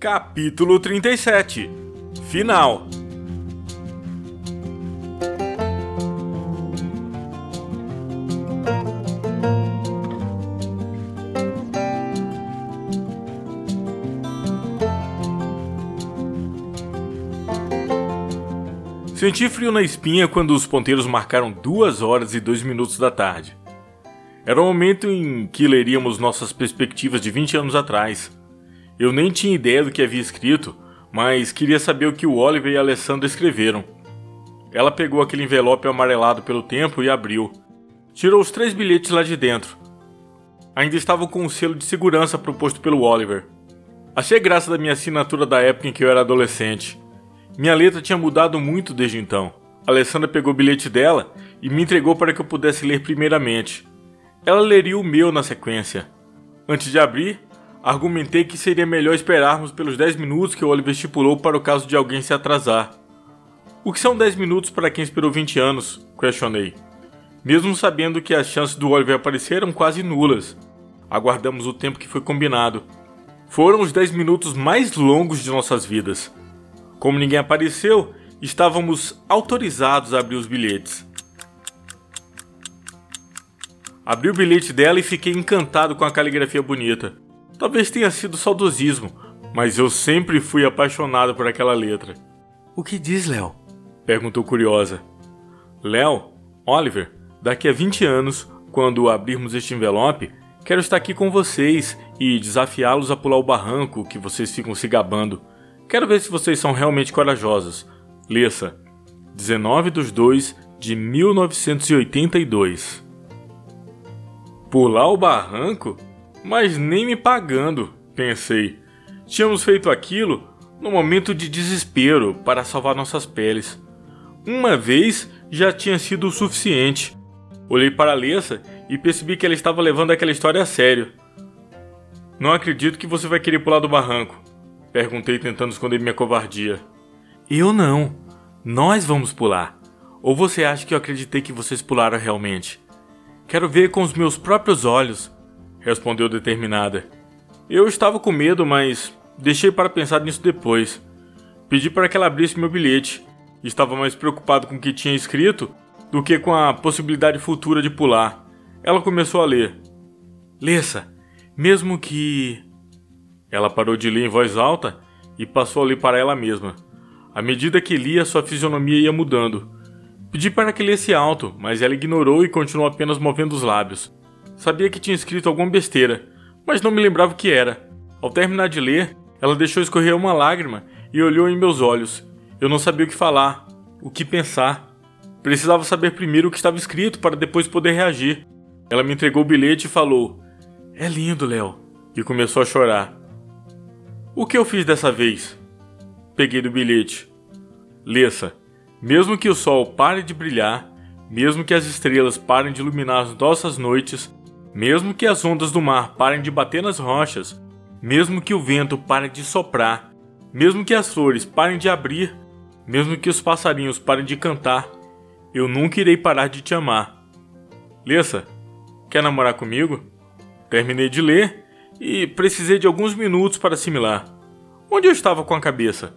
Capítulo 37 Final Senti frio na espinha quando os ponteiros marcaram duas horas e dois minutos da tarde. Era o momento em que leríamos nossas perspectivas de 20 anos atrás. Eu nem tinha ideia do que havia escrito, mas queria saber o que o Oliver e a Alessandra escreveram. Ela pegou aquele envelope amarelado pelo tempo e abriu. Tirou os três bilhetes lá de dentro. Ainda estavam com o um selo de segurança proposto pelo Oliver. Achei graça da minha assinatura da época em que eu era adolescente. Minha letra tinha mudado muito desde então. A Alessandra pegou o bilhete dela e me entregou para que eu pudesse ler primeiramente. Ela leria o meu na sequência. Antes de abrir, argumentei que seria melhor esperarmos pelos 10 minutos que o Oliver estipulou para o caso de alguém se atrasar. O que são 10 minutos para quem esperou 20 anos? questionei. Mesmo sabendo que as chances do Oliver aparecer eram quase nulas. Aguardamos o tempo que foi combinado. Foram os 10 minutos mais longos de nossas vidas. Como ninguém apareceu, estávamos autorizados a abrir os bilhetes. Abri o bilhete dela e fiquei encantado com a caligrafia bonita. Talvez tenha sido saudosismo, mas eu sempre fui apaixonado por aquela letra. O que diz, Léo? perguntou curiosa. Léo, Oliver, daqui a 20 anos, quando abrirmos este envelope, quero estar aqui com vocês e desafiá-los a pular o barranco que vocês ficam se gabando. Quero ver se vocês são realmente corajosos. Lessa, 19 dos 2 de 1982. Pular o barranco? Mas nem me pagando, pensei. Tínhamos feito aquilo no momento de desespero para salvar nossas peles. Uma vez já tinha sido o suficiente. Olhei para a Lessa e percebi que ela estava levando aquela história a sério. Não acredito que você vai querer pular do barranco, Perguntei tentando esconder minha covardia. Eu não. Nós vamos pular. Ou você acha que eu acreditei que vocês pularam realmente? Quero ver com os meus próprios olhos, respondeu determinada. Eu estava com medo, mas deixei para pensar nisso depois. Pedi para que ela abrisse meu bilhete. Estava mais preocupado com o que tinha escrito do que com a possibilidade futura de pular. Ela começou a ler. Lessa, mesmo que ela parou de ler em voz alta e passou a ler para ela mesma. À medida que lia, sua fisionomia ia mudando. Pedi para que lesse alto, mas ela ignorou e continuou apenas movendo os lábios. Sabia que tinha escrito alguma besteira, mas não me lembrava o que era. Ao terminar de ler, ela deixou escorrer uma lágrima e olhou em meus olhos. Eu não sabia o que falar, o que pensar. Precisava saber primeiro o que estava escrito para depois poder reagir. Ela me entregou o bilhete e falou: É lindo, Léo. E começou a chorar. O que eu fiz dessa vez? Peguei do bilhete. Lessa, mesmo que o sol pare de brilhar, mesmo que as estrelas parem de iluminar as nossas noites, mesmo que as ondas do mar parem de bater nas rochas, mesmo que o vento pare de soprar, mesmo que as flores parem de abrir, mesmo que os passarinhos parem de cantar, eu nunca irei parar de te amar. Lessa, quer namorar comigo? Terminei de ler e precisei de alguns minutos para assimilar. Onde eu estava com a cabeça?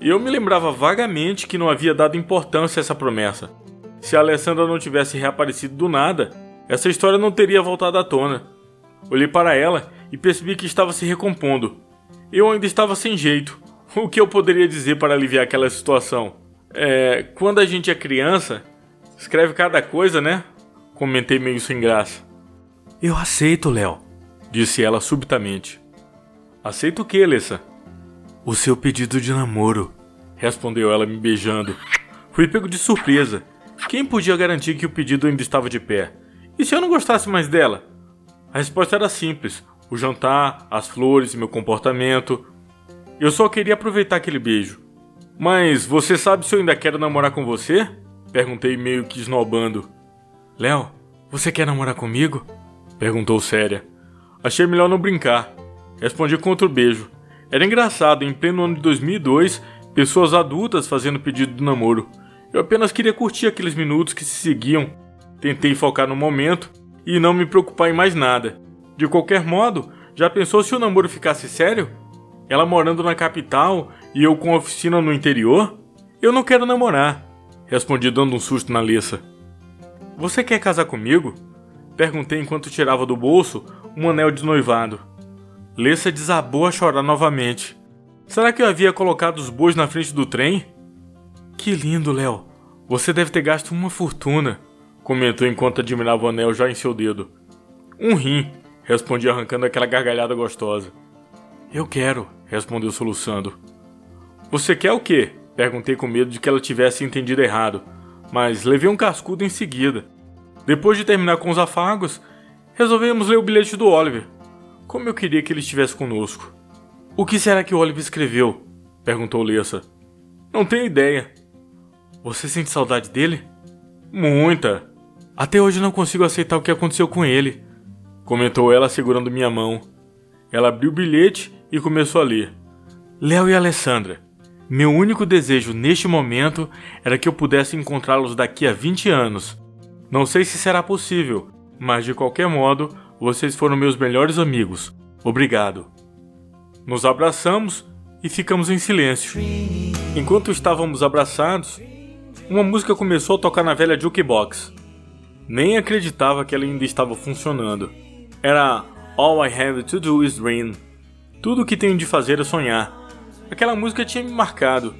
Eu me lembrava vagamente que não havia dado importância a essa promessa. Se a Alessandra não tivesse reaparecido do nada, essa história não teria voltado à tona. Olhei para ela e percebi que estava se recompondo. Eu ainda estava sem jeito. O que eu poderia dizer para aliviar aquela situação? É. Quando a gente é criança, escreve cada coisa, né? Comentei meio sem graça. Eu aceito, Léo disse ela subitamente. Aceito o que, Alessa? O seu pedido de namoro, respondeu ela me beijando. Fui pego de surpresa. Quem podia garantir que o pedido ainda estava de pé? E se eu não gostasse mais dela? A resposta era simples: o jantar, as flores meu comportamento. Eu só queria aproveitar aquele beijo. Mas você sabe se eu ainda quero namorar com você? Perguntei meio que esnobando. Léo, você quer namorar comigo? Perguntou séria. Achei melhor não brincar. Respondi com outro beijo. Era engraçado, em pleno ano de 2002, pessoas adultas fazendo pedido de namoro. Eu apenas queria curtir aqueles minutos que se seguiam. Tentei focar no momento e não me preocupar em mais nada. De qualquer modo, já pensou se o namoro ficasse sério? Ela morando na capital e eu com oficina no interior? Eu não quero namorar, respondi dando um susto na Lessa. Você quer casar comigo? Perguntei enquanto tirava do bolso um anel de noivado. Lessa desabou a chorar novamente. Será que eu havia colocado os bois na frente do trem? Que lindo, Léo. Você deve ter gasto uma fortuna, comentou enquanto admirava o anel já em seu dedo. Um rim, respondi arrancando aquela gargalhada gostosa. Eu quero, respondeu soluçando. Você quer o quê? Perguntei com medo de que ela tivesse entendido errado, mas levei um cascudo em seguida. Depois de terminar com os afagos, resolvemos ler o bilhete do Oliver. Como eu queria que ele estivesse conosco. O que será que o Oliver escreveu? perguntou Lessa. Não tenho ideia. Você sente saudade dele? Muita. Até hoje não consigo aceitar o que aconteceu com ele, comentou ela segurando minha mão. Ela abriu o bilhete e começou a ler. Léo e Alessandra, meu único desejo neste momento era que eu pudesse encontrá-los daqui a 20 anos. Não sei se será possível, mas de qualquer modo, vocês foram meus melhores amigos. Obrigado. Nos abraçamos e ficamos em silêncio. Enquanto estávamos abraçados, uma música começou a tocar na velha jukebox. Nem acreditava que ela ainda estava funcionando. Era All I Have to Do Is Dream. Tudo o que tenho de fazer é sonhar. Aquela música tinha me marcado.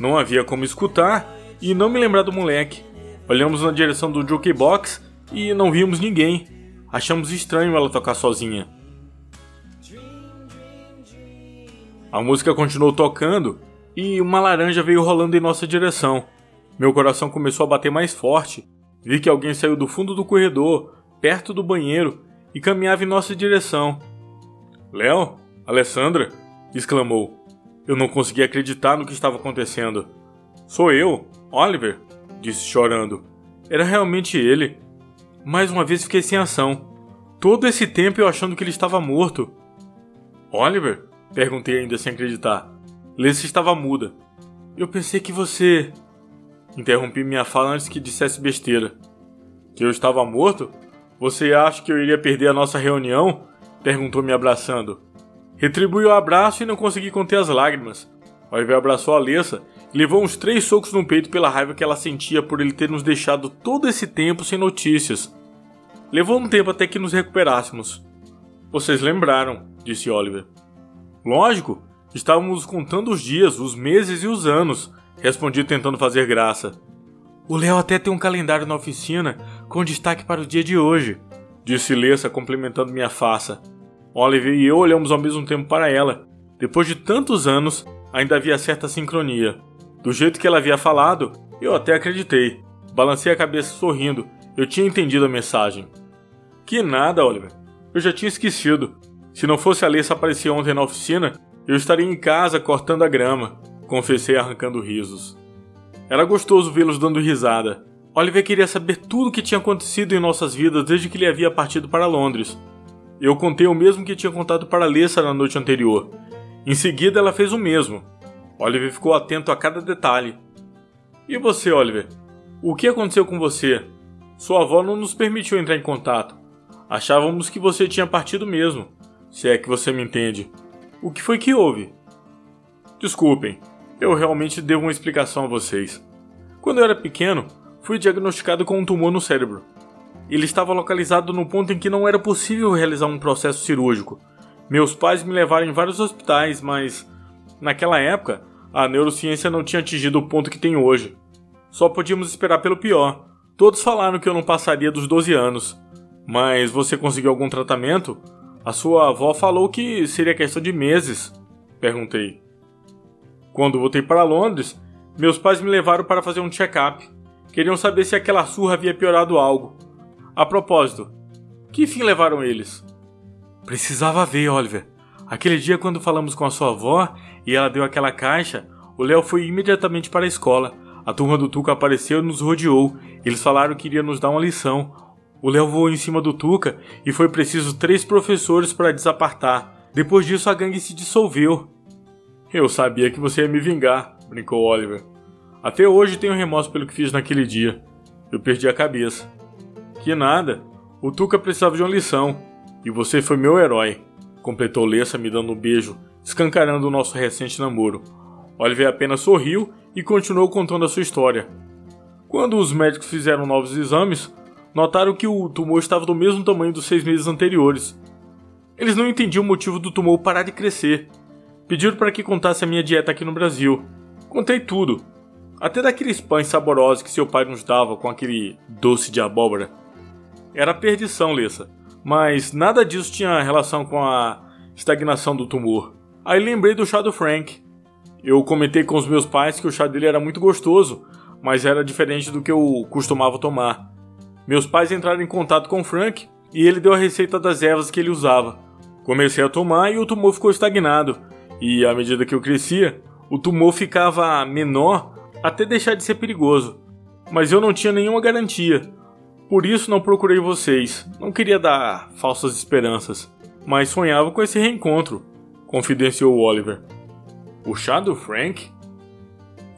Não havia como escutar e não me lembrar do moleque. Olhamos na direção do jukebox e não vimos ninguém. Achamos estranho ela tocar sozinha. A música continuou tocando e uma laranja veio rolando em nossa direção. Meu coração começou a bater mais forte. Vi que alguém saiu do fundo do corredor, perto do banheiro, e caminhava em nossa direção. Léo? Alessandra? exclamou. Eu não conseguia acreditar no que estava acontecendo. Sou eu, Oliver, disse chorando. Era realmente ele. Mais uma vez fiquei sem ação. Todo esse tempo eu achando que ele estava morto. Oliver? perguntei ainda sem acreditar. Lacey estava muda. Eu pensei que você. Interrompi minha fala antes que dissesse besteira. Que eu estava morto? Você acha que eu iria perder a nossa reunião? Perguntou me abraçando. Retribuí o abraço e não consegui conter as lágrimas. Oliver abraçou a Alessa e levou uns três socos no peito pela raiva que ela sentia por ele ter nos deixado todo esse tempo sem notícias. Levou um tempo até que nos recuperássemos. Vocês lembraram, disse Oliver. Lógico, estávamos contando os dias, os meses e os anos, Respondi tentando fazer graça. O Léo até tem um calendário na oficina com destaque para o dia de hoje, disse Lessa complementando minha faça. Oliver e eu olhamos ao mesmo tempo para ela. Depois de tantos anos, ainda havia certa sincronia. Do jeito que ela havia falado, eu até acreditei. Balancei a cabeça sorrindo. Eu tinha entendido a mensagem. Que nada, Oliver. Eu já tinha esquecido. Se não fosse a Lessa aparecer ontem na oficina, eu estaria em casa cortando a grama confessei arrancando risos. Era gostoso vê-los dando risada. Oliver queria saber tudo o que tinha acontecido em nossas vidas desde que ele havia partido para Londres. Eu contei o mesmo que tinha contado para Lessa na noite anterior. Em seguida, ela fez o mesmo. Oliver ficou atento a cada detalhe. E você, Oliver? O que aconteceu com você? Sua avó não nos permitiu entrar em contato. Achávamos que você tinha partido mesmo, se é que você me entende. O que foi que houve? Desculpem, eu realmente devo uma explicação a vocês. Quando eu era pequeno, fui diagnosticado com um tumor no cérebro. Ele estava localizado no ponto em que não era possível realizar um processo cirúrgico. Meus pais me levaram em vários hospitais, mas naquela época a neurociência não tinha atingido o ponto que tem hoje. Só podíamos esperar pelo pior. Todos falaram que eu não passaria dos 12 anos. Mas você conseguiu algum tratamento? A sua avó falou que seria questão de meses. Perguntei. Quando voltei para Londres, meus pais me levaram para fazer um check-up. Queriam saber se aquela surra havia piorado algo. A propósito, que fim levaram eles? Precisava ver, Oliver. Aquele dia quando falamos com a sua avó e ela deu aquela caixa, o Léo foi imediatamente para a escola. A turma do Tuca apareceu e nos rodeou. Eles falaram que iria nos dar uma lição. O Léo voou em cima do Tuca e foi preciso três professores para desapartar. Depois disso a gangue se dissolveu. Eu sabia que você ia me vingar, brincou Oliver. Até hoje tenho remorso pelo que fiz naquele dia. Eu perdi a cabeça. Que nada. O Tuca precisava de uma lição. E você foi meu herói, completou Lessa me dando um beijo, escancarando o nosso recente namoro. Oliver apenas sorriu e continuou contando a sua história. Quando os médicos fizeram novos exames, notaram que o tumor estava do mesmo tamanho dos seis meses anteriores. Eles não entendiam o motivo do tumor parar de crescer. Pediram para que contasse a minha dieta aqui no Brasil. Contei tudo, até daqueles pães saborosos que seu pai nos dava com aquele doce de abóbora. Era perdição, Lessa, mas nada disso tinha relação com a estagnação do tumor. Aí lembrei do chá do Frank. Eu comentei com os meus pais que o chá dele era muito gostoso, mas era diferente do que eu costumava tomar. Meus pais entraram em contato com o Frank e ele deu a receita das ervas que ele usava. Comecei a tomar e o tumor ficou estagnado. E à medida que eu crescia, o tumor ficava menor até deixar de ser perigoso. Mas eu não tinha nenhuma garantia. Por isso não procurei vocês. Não queria dar falsas esperanças, mas sonhava com esse reencontro, confidenciou Oliver. O chá do Frank?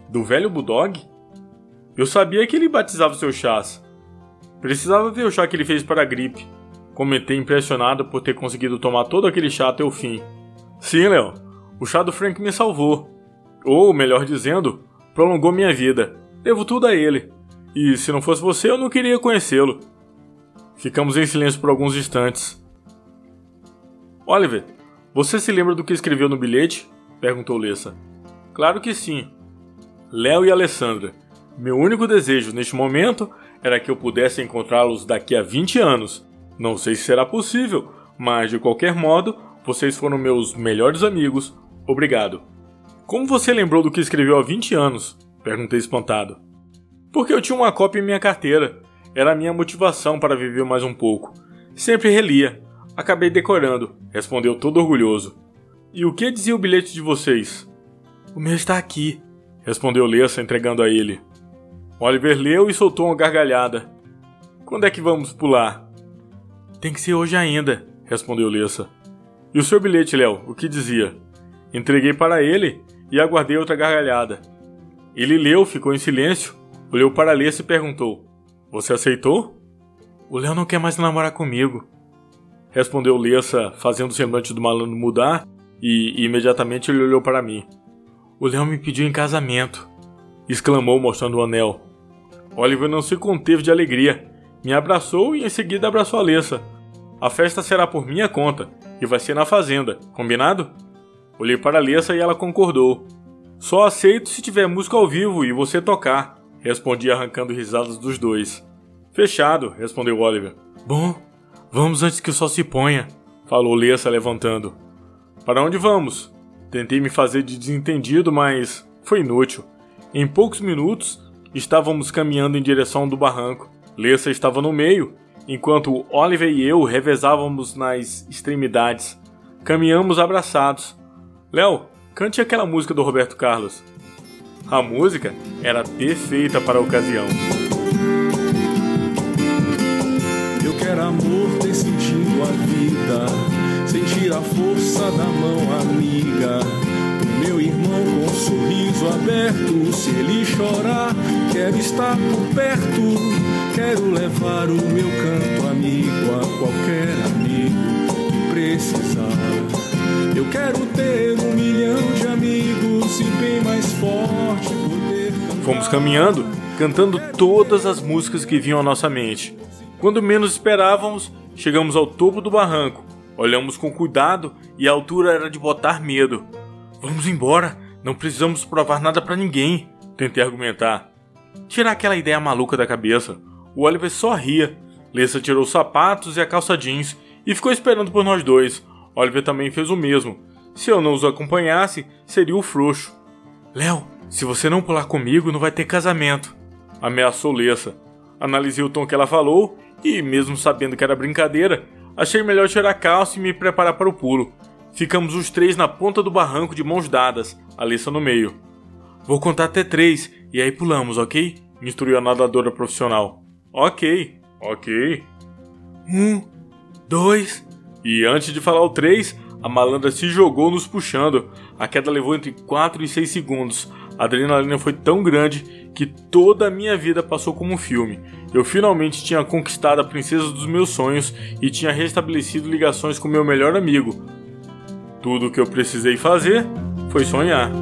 Do velho Bulldog? Eu sabia que ele batizava seus chás. Precisava ver o chá que ele fez para a gripe. Comentei impressionado por ter conseguido tomar todo aquele chá até o fim. Sim, Léo, o chá do Frank me salvou. Ou, melhor dizendo, prolongou minha vida. Devo tudo a ele. E se não fosse você, eu não queria conhecê-lo. Ficamos em silêncio por alguns instantes. Oliver, você se lembra do que escreveu no bilhete? perguntou Lessa. Claro que sim. Léo e Alessandra. Meu único desejo neste momento era que eu pudesse encontrá-los daqui a 20 anos. Não sei se será possível, mas de qualquer modo, vocês foram meus melhores amigos. Obrigado. Como você lembrou do que escreveu há 20 anos? Perguntei espantado. Porque eu tinha uma cópia em minha carteira. Era a minha motivação para viver mais um pouco. Sempre relia. Acabei decorando, respondeu todo orgulhoso. E o que dizia o bilhete de vocês? O meu está aqui, respondeu Lessa, entregando a ele. Oliver leu e soltou uma gargalhada. Quando é que vamos pular? Tem que ser hoje ainda, respondeu Lessa. E o seu bilhete, Léo, o que dizia? Entreguei para ele e aguardei outra gargalhada. Ele leu, ficou em silêncio, olhou para Alessa e perguntou: Você aceitou? O Léo não quer mais namorar comigo. Respondeu Lessa, fazendo o semblante do malandro mudar, e, e imediatamente ele olhou para mim. O Léo me pediu em casamento, exclamou mostrando o anel. Oliver não se conteve de alegria, me abraçou e em seguida abraçou a Alessa. A festa será por minha conta e vai ser na fazenda, combinado? Olhei para Alessa e ela concordou. Só aceito se tiver música ao vivo e você tocar, respondi arrancando risadas dos dois. Fechado, respondeu Oliver. Bom, vamos antes que o sol se ponha, falou Lessa levantando. Para onde vamos? Tentei me fazer de desentendido, mas foi inútil. Em poucos minutos, estávamos caminhando em direção do barranco. Lessa estava no meio, enquanto Oliver e eu revezávamos nas extremidades. Caminhamos abraçados. Léo, cante aquela música do Roberto Carlos. A música era perfeita para a ocasião. Eu quero amor ter sentido a vida, sentir a força da mão amiga. O meu irmão com um sorriso aberto, se ele chorar, quero estar por perto. Quero levar o meu canto amigo a qualquer amigo que precisar. Eu quero ter um milhão de amigos e bem mais forte poder. Fomos caminhando, cantando todas as músicas que vinham à nossa mente. Quando menos esperávamos, chegamos ao topo do barranco. Olhamos com cuidado e a altura era de botar medo. Vamos embora, não precisamos provar nada para ninguém, tentei argumentar. Tirar aquela ideia maluca da cabeça. O Oliver só ria. Lessa tirou os sapatos e a calça jeans e ficou esperando por nós dois, Oliver também fez o mesmo. Se eu não os acompanhasse, seria o frouxo. Léo, se você não pular comigo, não vai ter casamento. Ameaçou Lessa. Analisei o tom que ela falou e, mesmo sabendo que era brincadeira, achei melhor tirar a calça e me preparar para o pulo. Ficamos os três na ponta do barranco de mãos dadas, a Lessa no meio. Vou contar até três e aí pulamos, ok? Instruiu a nadadora profissional. Ok, ok. Um, dois, e antes de falar o 3, a malandra se jogou nos puxando. A queda levou entre 4 e 6 segundos. A adrenalina foi tão grande que toda a minha vida passou como um filme. Eu finalmente tinha conquistado a princesa dos meus sonhos e tinha restabelecido ligações com meu melhor amigo. Tudo o que eu precisei fazer foi sonhar.